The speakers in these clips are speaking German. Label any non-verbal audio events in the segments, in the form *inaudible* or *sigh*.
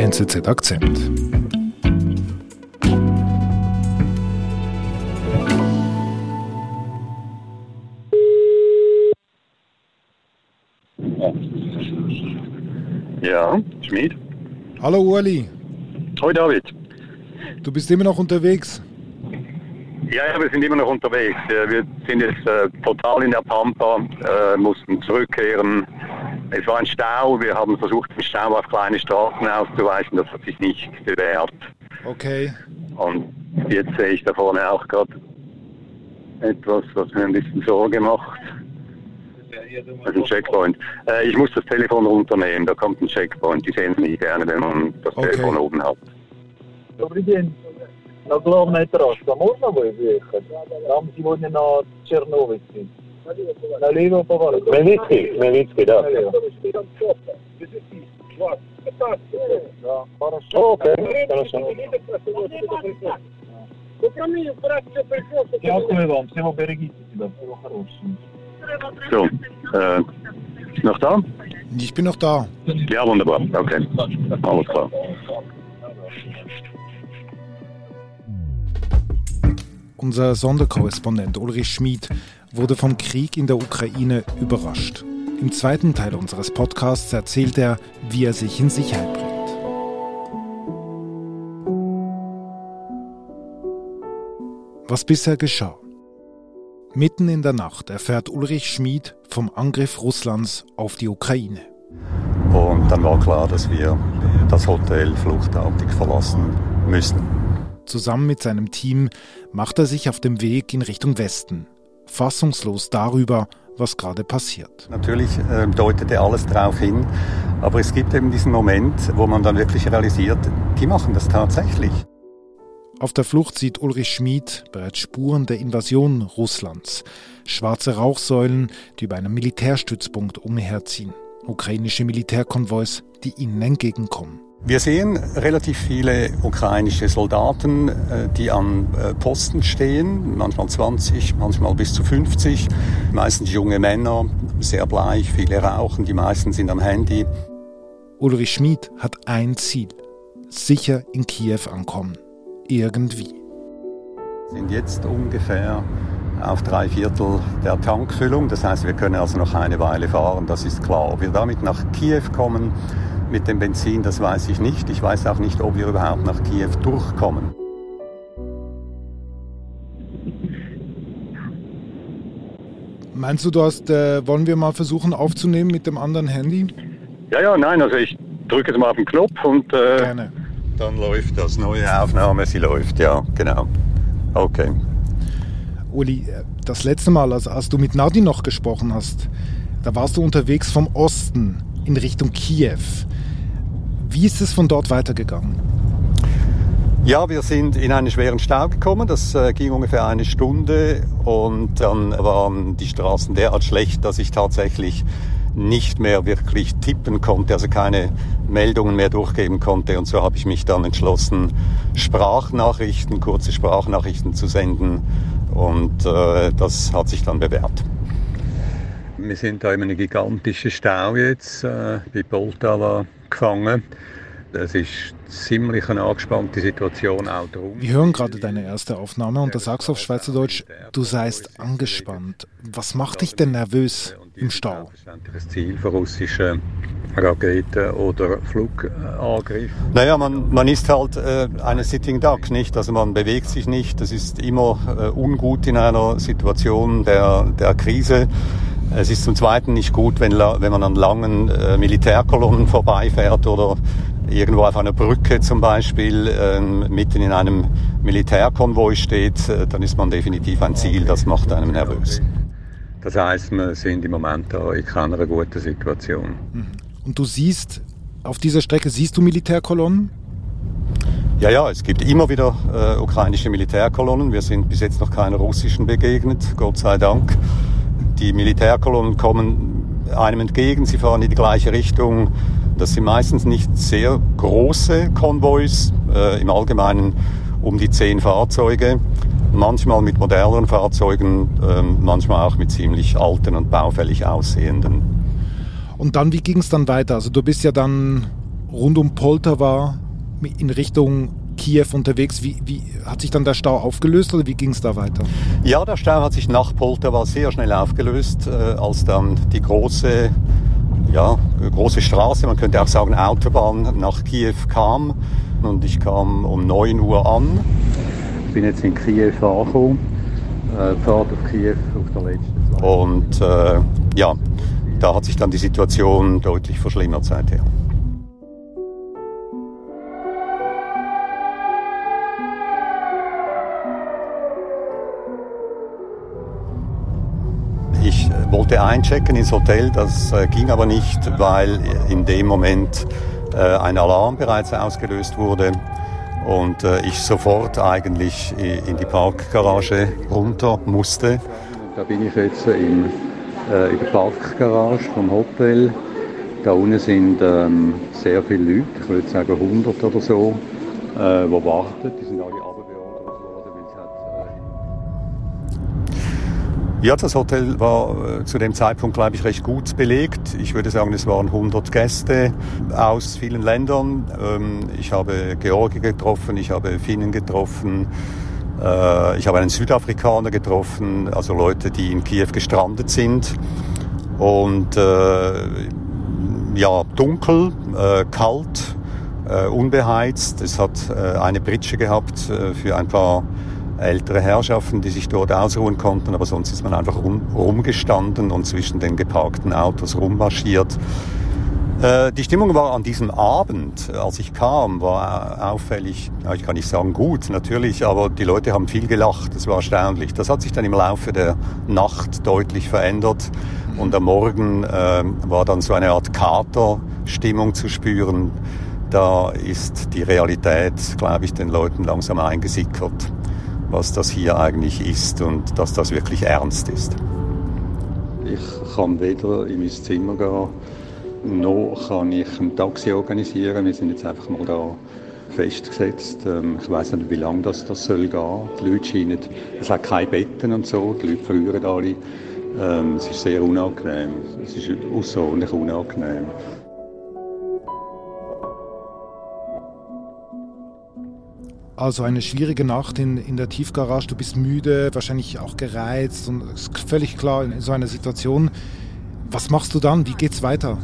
NZZ Akzent. Ja, Schmid. Hallo Uli, Hoi David. du bist immer noch unterwegs. Ja, ja, wir sind immer noch unterwegs. Äh, Wir sind jetzt äh, total in der Pampa, äh, mussten zurückkehren. Es war ein Stau. Wir haben versucht, den Stau auf kleine Straßen auszuweichen. Das hat sich nicht bewährt. Okay. Und jetzt sehe ich da vorne auch gerade etwas, was mir ein bisschen Sorge macht. Das ist ein Checkpoint. Äh, ich muss das Telefon runternehmen, da kommt ein Checkpoint. Die sehen es nicht gerne, wenn man das okay. Telefon oben hat. Na glavne je traska. Možda bo je vjehati. Tam si vodnje na Černovici. поворот. Хмельницкий? Хмельницкий, да. Налево. Да, хорошо. Окей, хорошо. Дякую вам. Всего берегите себя. Всего хорошего. So, äh, noch da? Ich bin noch da. Ja, wunderbar. Okay, alles klar. Unser Sonderkorrespondent Ulrich Schmid wurde vom Krieg in der Ukraine überrascht. Im zweiten Teil unseres Podcasts erzählt er, wie er sich in Sicherheit bringt. Was bisher geschah. Mitten in der Nacht erfährt Ulrich Schmid vom Angriff Russlands auf die Ukraine. Und dann war klar, dass wir das Hotel fluchtartig verlassen müssen. Zusammen mit seinem Team macht er sich auf dem Weg in Richtung Westen, fassungslos darüber, was gerade passiert. Natürlich äh, deutete alles darauf hin, aber es gibt eben diesen Moment, wo man dann wirklich realisiert, die machen das tatsächlich. Auf der Flucht sieht Ulrich Schmid bereits Spuren der Invasion Russlands. Schwarze Rauchsäulen, die über einem Militärstützpunkt umherziehen. Ukrainische Militärkonvois, die ihnen entgegenkommen. Wir sehen relativ viele ukrainische Soldaten, äh, die an äh, Posten stehen, manchmal 20, manchmal bis zu 50, meistens junge Männer, sehr bleich, viele rauchen, die meisten sind am Handy. Ulrich Schmid hat ein Ziel. Sicher in Kiew ankommen. Irgendwie. sind jetzt ungefähr auf drei Viertel der Tankfüllung. Das heißt, wir können also noch eine Weile fahren, das ist klar. Ob wir damit nach Kiew kommen mit dem Benzin, das weiß ich nicht. Ich weiß auch nicht, ob wir überhaupt nach Kiew durchkommen. Meinst du, du hast, äh, wollen wir mal versuchen aufzunehmen mit dem anderen Handy? Ja, ja, nein, also ich drücke jetzt mal auf den Knopf und äh, Gerne. Dann läuft das. Neue Aufnahme, sie läuft, ja, genau. Okay. Uli, äh, das letzte Mal, als, als du mit Nadi noch gesprochen hast, da warst du unterwegs vom Osten in Richtung Kiew. Wie ist es von dort weitergegangen? Ja, wir sind in einen schweren Stau gekommen. Das äh, ging ungefähr eine Stunde und dann waren die Straßen derart schlecht, dass ich tatsächlich nicht mehr wirklich tippen konnte, also keine Meldungen mehr durchgeben konnte. Und so habe ich mich dann entschlossen, Sprachnachrichten, kurze Sprachnachrichten zu senden. Und äh, das hat sich dann bewährt. Wir sind da in einem gigantischen Stau jetzt äh, bei Poltava gefangen. Es ist ziemlich eine angespannte Situation auch drum. Wir hören gerade deine erste Aufnahme und da sagst du auf Schweizerdeutsch, du seist angespannt. Was macht dich denn nervös im Stau? Das Ziel für russische Raketen oder Flugangriff. Naja, man, man ist halt äh, eine Sitting Duck, nicht? Also man bewegt sich nicht. Das ist immer äh, ungut in einer Situation der, der Krise. Es ist zum Zweiten nicht gut, wenn, wenn man an langen äh, Militärkolonnen vorbeifährt oder irgendwo auf einer Brücke zum Beispiel ähm, mitten in einem Militärkonvoi steht, äh, dann ist man definitiv ein Ziel, das macht einem nervös. Das heißt, wir sind im Moment da in keiner guten Situation. Und du siehst, auf dieser Strecke siehst du Militärkolonnen? Ja, ja, es gibt immer wieder äh, ukrainische Militärkolonnen. Wir sind bis jetzt noch keine russischen begegnet, Gott sei Dank. Die Militärkolonnen kommen einem entgegen, sie fahren in die gleiche Richtung. Das sind meistens nicht sehr große Konvois, äh, im Allgemeinen um die zehn Fahrzeuge. Manchmal mit moderneren Fahrzeugen, ähm, manchmal auch mit ziemlich alten und baufällig aussehenden. Und dann, wie ging es dann weiter? Also du bist ja dann rund um Poltawa in Richtung Kiew unterwegs. Wie, wie hat sich dann der Stau aufgelöst oder wie ging es da weiter? Ja, der Stau hat sich nach Poltawa sehr schnell aufgelöst, äh, als dann die große, ja, große Straße, man könnte auch sagen Autobahn, nach Kiew kam. Und ich kam um 9 Uhr an. Ich bin jetzt in Kiew angekommen. Äh, Fahrt auf Kiew auf der letzten Und äh, ja, da hat sich dann die Situation deutlich verschlimmert seither. Wollte einchecken ins Hotel, das äh, ging aber nicht, weil in dem Moment äh, ein Alarm bereits ausgelöst wurde und äh, ich sofort eigentlich in die Parkgarage runter musste. Da bin ich jetzt in, in der Parkgarage vom Hotel. Da unten sind ähm, sehr viele Leute, ich würde sagen 100 oder so, äh, die warten. Die sind alle Ja, das Hotel war äh, zu dem Zeitpunkt, glaube ich, recht gut belegt. Ich würde sagen, es waren 100 Gäste aus vielen Ländern. Ähm, ich habe Georgier getroffen, ich habe Finnen getroffen, äh, ich habe einen Südafrikaner getroffen, also Leute, die in Kiew gestrandet sind. Und äh, ja, dunkel, kalt, unbeheizt. Es hat eine Pritsche gehabt für ein paar ältere Herrschaften, die sich dort ausruhen konnten, aber sonst ist man einfach rum, rumgestanden und zwischen den geparkten Autos rummarschiert. Äh, die Stimmung war an diesem Abend, als ich kam, war auffällig, ja, ich kann nicht sagen gut, natürlich, aber die Leute haben viel gelacht, das war erstaunlich. Das hat sich dann im Laufe der Nacht deutlich verändert und am Morgen äh, war dann so eine Art Katerstimmung zu spüren. Da ist die Realität, glaube ich, den Leuten langsam eingesickert was das hier eigentlich ist und dass das wirklich ernst ist. Ich kann weder in mein Zimmer gehen, noch kann ich ein Taxi organisieren. Wir sind jetzt einfach mal da festgesetzt. Ähm, ich weiß nicht, wie lange das, das soll gehen. Die Leute scheinen, es hat keine Betten und so, die Leute frieren alle. Ähm, es ist sehr unangenehm. Es ist außerordentlich unangenehm. Also eine schwierige Nacht in, in der Tiefgarage, du bist müde, wahrscheinlich auch gereizt und ist völlig klar in so einer Situation. Was machst du dann? Wie geht's weiter?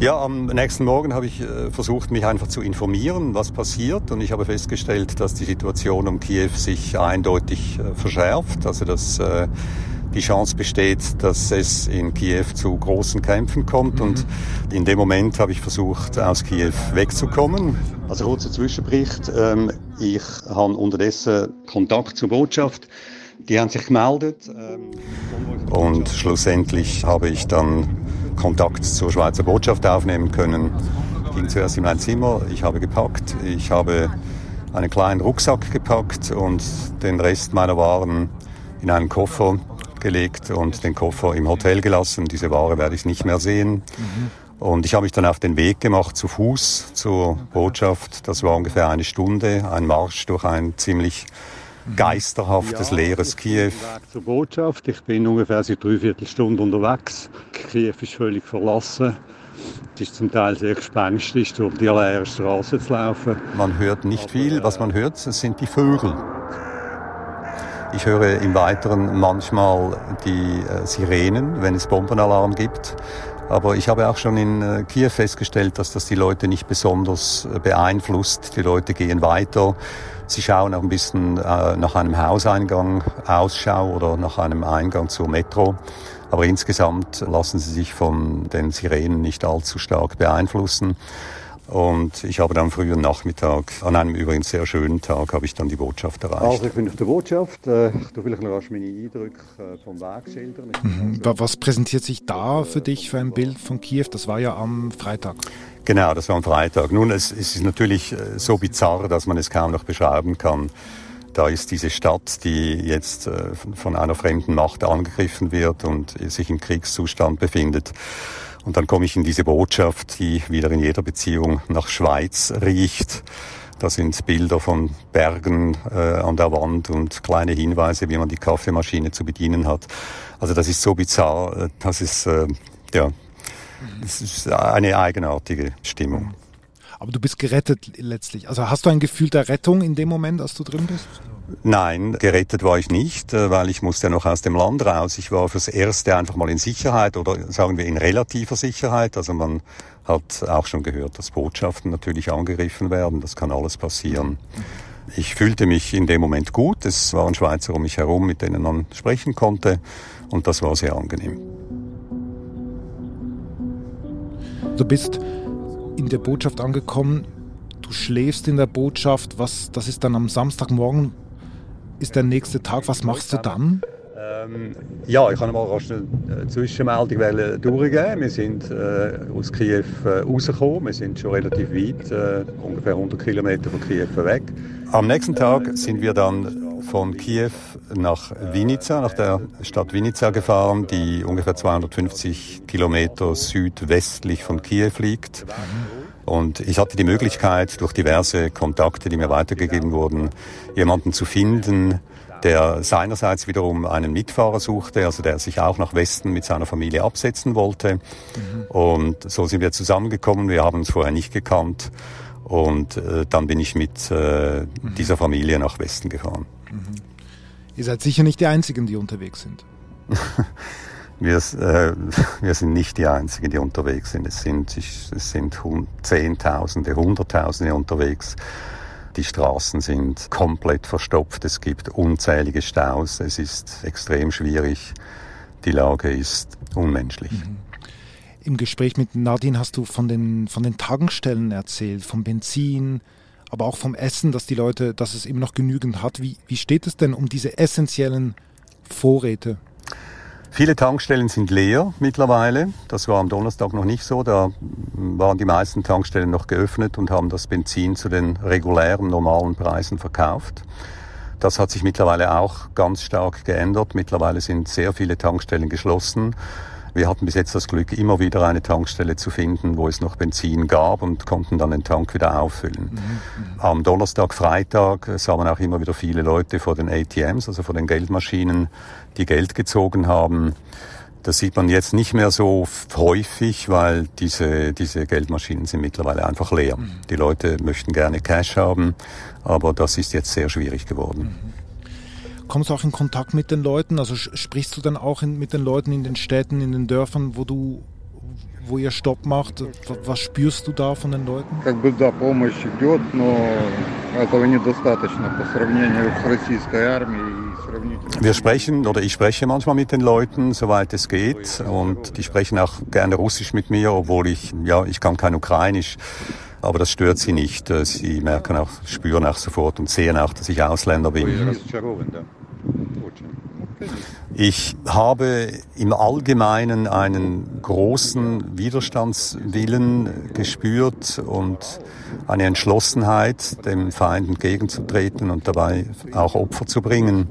Ja, am nächsten Morgen habe ich äh, versucht, mich einfach zu informieren, was passiert. Und ich habe festgestellt, dass die Situation um Kiew sich eindeutig äh, verschärft. Also dass äh, die Chance besteht, dass es in Kiew zu großen Kämpfen kommt. Mhm. Und in dem Moment habe ich versucht, aus Kiew wegzukommen. Also kurzer Zwischenbericht. Ähm, ich habe unterdessen Kontakt zur Botschaft. Die haben sich gemeldet. Ähm, und schlussendlich habe ich dann Kontakt zur Schweizer Botschaft aufnehmen können. Ich ging zuerst in mein Zimmer. Ich habe gepackt. Ich habe einen kleinen Rucksack gepackt und den Rest meiner Waren in einen Koffer gelegt und den Koffer im Hotel gelassen. Diese Ware werde ich nicht mehr sehen. Mhm. Und ich habe mich dann auf den Weg gemacht zu Fuß zur Botschaft. Das war ungefähr eine Stunde, ein Marsch durch ein ziemlich geisterhaftes, ja, leeres Kiew. Zur Botschaft. Ich bin ungefähr seit dreiviertel Stunde unterwegs. Kiew ist völlig verlassen. Es ist zum Teil sehr gespenstisch, durch die leere Straße zu laufen. Man hört nicht viel. Was man hört, sind die Vögel. Ich höre im Weiteren manchmal die äh, Sirenen, wenn es Bombenalarm gibt. Aber ich habe auch schon in äh, Kiew festgestellt, dass das die Leute nicht besonders äh, beeinflusst. Die Leute gehen weiter. Sie schauen auch ein bisschen nach einem Hauseingang Ausschau oder nach einem Eingang zur Metro. Aber insgesamt lassen sie sich von den Sirenen nicht allzu stark beeinflussen. Und ich habe dann frühen Nachmittag, an einem übrigens sehr schönen Tag, habe ich dann die Botschaft erreicht. Also ich bin auf der Botschaft. Äh, du vielleicht noch meine Eindrücke äh, vom Weg schildern. Mhm. Was präsentiert sich da für dich für ein Bild von Kiew? Das war ja am Freitag. Genau, das war am Freitag. Nun, es, es ist natürlich äh, so bizarr, dass man es kaum noch beschreiben kann. Da ist diese Stadt, die jetzt äh, von einer fremden Macht angegriffen wird und sich im Kriegszustand befindet. Und dann komme ich in diese Botschaft, die wieder in jeder Beziehung nach Schweiz riecht. Da sind Bilder von Bergen äh, an der Wand und kleine Hinweise, wie man die Kaffeemaschine zu bedienen hat. Also das ist so bizarr, äh, dass es äh, ja, es ist eine eigenartige Stimmung. Aber du bist gerettet letztlich. Also hast du ein Gefühl der Rettung in dem Moment, als du drin bist? Nein, gerettet war ich nicht, äh, weil ich musste ja noch aus dem Land raus. Ich war fürs Erste einfach mal in Sicherheit oder sagen wir in relativer Sicherheit. Also man hat auch schon gehört, dass Botschaften natürlich angegriffen werden. Das kann alles passieren. Ich fühlte mich in dem Moment gut. Es waren Schweizer um mich herum, mit denen man sprechen konnte. Und das war sehr angenehm. Du bist in der Botschaft angekommen. Du schläfst in der Botschaft. Was, das ist dann am Samstagmorgen, ist der nächste Tag. Was machst du dann? Ähm, ja, ich kann mal rasch eine Zwischenmeldung durchgeben. Wir sind äh, aus Kiew äh, rausgekommen. Wir sind schon relativ weit, äh, ungefähr 100 Kilometer von Kiew weg. Am nächsten Tag sind wir dann von Kiew nach Vinica, nach der Stadt Vinica gefahren, die ungefähr 250 Kilometer südwestlich von Kiew liegt. Und ich hatte die Möglichkeit, durch diverse Kontakte, die mir weitergegeben wurden, jemanden zu finden, der seinerseits wiederum einen Mitfahrer suchte, also der sich auch nach Westen mit seiner Familie absetzen wollte. Und so sind wir zusammengekommen. Wir haben uns vorher nicht gekannt. Und äh, dann bin ich mit äh, dieser Familie nach Westen gefahren. Mhm. Ihr seid sicher nicht die Einzigen, die unterwegs sind. *laughs* wir, äh, *laughs* wir sind nicht die Einzigen, die unterwegs sind. Es sind, es sind Zehntausende, Hunderttausende unterwegs. Die Straßen sind komplett verstopft. Es gibt unzählige Staus. Es ist extrem schwierig. Die Lage ist unmenschlich. Mhm. Im Gespräch mit Nadine hast du von den, von den Tankstellen erzählt, vom Benzin, aber auch vom Essen, dass die Leute, dass es eben noch genügend hat. Wie, wie steht es denn um diese essentiellen Vorräte? Viele Tankstellen sind leer mittlerweile. Das war am Donnerstag noch nicht so. Da waren die meisten Tankstellen noch geöffnet und haben das Benzin zu den regulären, normalen Preisen verkauft. Das hat sich mittlerweile auch ganz stark geändert. Mittlerweile sind sehr viele Tankstellen geschlossen. Wir hatten bis jetzt das Glück, immer wieder eine Tankstelle zu finden, wo es noch Benzin gab und konnten dann den Tank wieder auffüllen. Mhm, mhm. Am Donnerstag, Freitag sah man auch immer wieder viele Leute vor den ATMs, also vor den Geldmaschinen, die Geld gezogen haben. Das sieht man jetzt nicht mehr so häufig, weil diese, diese Geldmaschinen sind mittlerweile einfach leer. Mhm. Die Leute möchten gerne Cash haben, aber das ist jetzt sehr schwierig geworden. Mhm. Kommst du auch in Kontakt mit den Leuten? Also sprichst du dann auch in, mit den Leuten in den Städten, in den Dörfern, wo du wo ihr Stopp macht? Was spürst du da von den Leuten? Wir sprechen oder ich spreche manchmal mit den Leuten, soweit es geht, und die sprechen auch gerne Russisch mit mir, obwohl ich ja ich kann kein Ukrainisch. Aber das stört sie nicht. Sie merken auch, spüren auch sofort und sehen auch, dass ich Ausländer bin. Ich habe im Allgemeinen einen großen Widerstandswillen gespürt und eine Entschlossenheit, dem Feind entgegenzutreten und dabei auch Opfer zu bringen.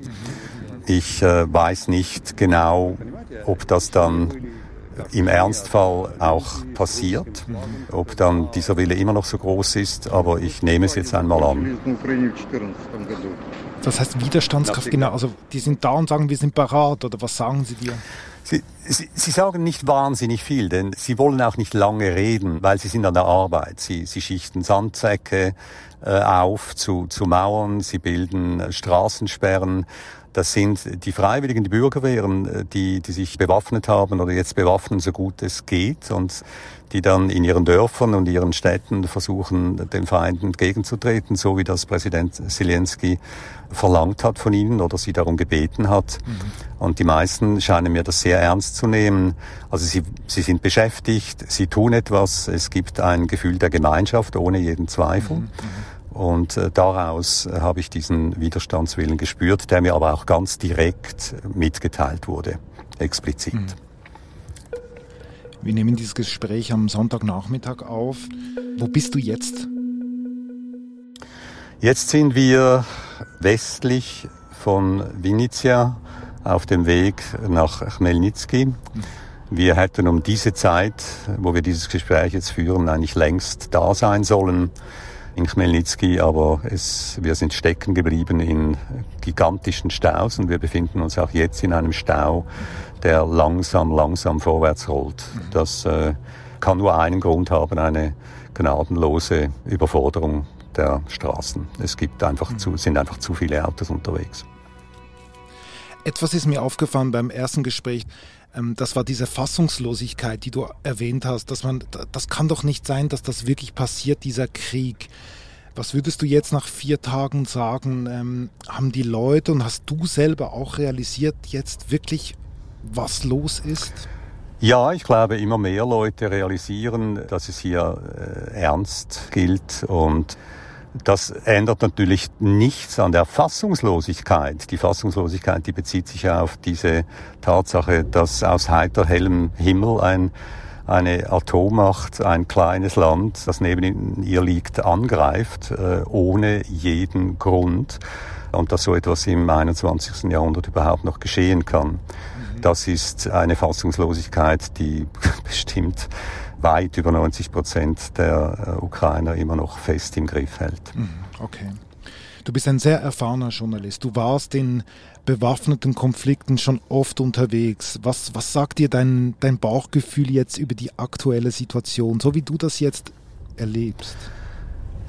Ich äh, weiß nicht genau, ob das dann im Ernstfall auch passiert. Ob dann dieser Wille immer noch so groß ist, aber ich nehme es jetzt einmal an. Das heißt Widerstandskraft, genau. Also die sind da und sagen, wir sind parat oder was sagen sie dir? Sie, sie, sie sagen nicht wahnsinnig viel, denn sie wollen auch nicht lange reden, weil sie sind an der Arbeit. Sie, sie schichten Sandsäcke äh, auf zu, zu Mauern, sie bilden äh, Straßensperren das sind die Freiwilligen, die Bürgerwehren, äh, die, die sich bewaffnet haben oder jetzt bewaffnen, so gut es geht und die dann in ihren Dörfern und ihren Städten versuchen, den Feinden entgegenzutreten, so wie das Präsident Zelensky verlangt hat von ihnen oder sie darum gebeten hat. Mhm. Und die meisten scheinen mir das sehr ernst zu nehmen. Also sie, sie sind beschäftigt, sie tun etwas, es gibt ein Gefühl der Gemeinschaft ohne jeden Zweifel. Mhm. Und äh, daraus äh, habe ich diesen Widerstandswillen gespürt, der mir aber auch ganz direkt mitgeteilt wurde, explizit. Mhm. Wir nehmen dieses Gespräch am Sonntagnachmittag auf. Wo bist du jetzt? Jetzt sind wir westlich von Vinnytsia auf dem Weg nach Chmelnytsky. Wir hätten um diese Zeit, wo wir dieses Gespräch jetzt führen, eigentlich längst da sein sollen. In Chmelnitsky, aber es, wir sind stecken geblieben in gigantischen Staus und wir befinden uns auch jetzt in einem Stau, der langsam, langsam vorwärts rollt. Das äh, kann nur einen Grund haben, eine gnadenlose Überforderung der Straßen. Es gibt einfach zu, sind einfach zu viele Autos unterwegs. Etwas ist mir aufgefallen beim ersten Gespräch. Ähm, das war diese Fassungslosigkeit, die du erwähnt hast, dass man, das kann doch nicht sein, dass das wirklich passiert, dieser Krieg. Was würdest du jetzt nach vier Tagen sagen? Ähm, haben die Leute und hast du selber auch realisiert jetzt wirklich, was los ist? Ja, ich glaube, immer mehr Leute realisieren, dass es hier äh, ernst gilt und das ändert natürlich nichts an der Fassungslosigkeit. Die Fassungslosigkeit, die bezieht sich auf diese Tatsache, dass aus heiter hellem Himmel ein, eine Atommacht, ein kleines Land, das neben ihr liegt, angreift, äh, ohne jeden Grund. Und dass so etwas im 21. Jahrhundert überhaupt noch geschehen kann. Mhm. Das ist eine Fassungslosigkeit, die *laughs* bestimmt weit über 90 Prozent der äh, Ukrainer immer noch fest im Griff hält. Mhm, okay. Du bist ein sehr erfahrener Journalist. Du warst in bewaffneten Konflikten schon oft unterwegs. Was, was sagt dir dein, dein Bauchgefühl jetzt über die aktuelle Situation, so wie du das jetzt erlebst?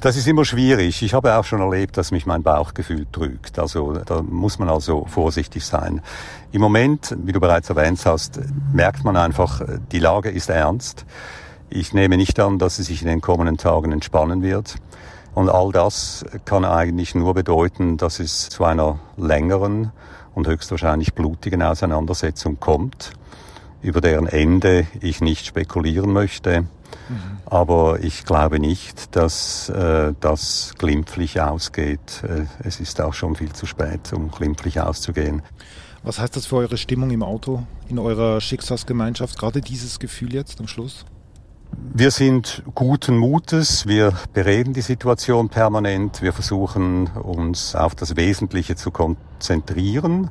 Das ist immer schwierig. Ich habe auch schon erlebt, dass mich mein Bauchgefühl trügt. Also da muss man also vorsichtig sein. Im Moment, wie du bereits erwähnt hast, merkt man einfach, die Lage ist ernst. Ich nehme nicht an, dass sie sich in den kommenden Tagen entspannen wird. Und all das kann eigentlich nur bedeuten, dass es zu einer längeren und höchstwahrscheinlich blutigen Auseinandersetzung kommt, über deren Ende ich nicht spekulieren möchte. Mhm. Aber ich glaube nicht, dass äh, das glimpflich ausgeht. Äh, es ist auch schon viel zu spät, um glimpflich auszugehen. Was heißt das für eure Stimmung im Auto, in eurer Schicksalsgemeinschaft, gerade dieses Gefühl jetzt am Schluss? Wir sind guten Mutes, wir bereden die Situation permanent, wir versuchen uns auf das Wesentliche zu konzentrieren.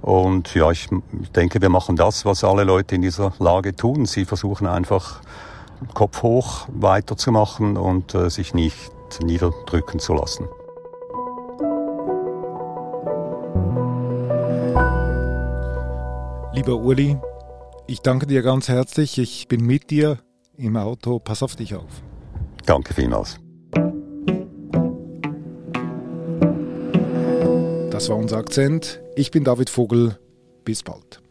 Und ja, ich denke, wir machen das, was alle Leute in dieser Lage tun. Sie versuchen einfach Kopf hoch weiterzumachen und äh, sich nicht niederdrücken zu lassen. Lieber Uli, ich danke dir ganz herzlich. Ich bin mit dir im Auto. Pass auf dich auf. Danke vielmals. Das war unser Akzent. Ich bin David Vogel. Bis bald.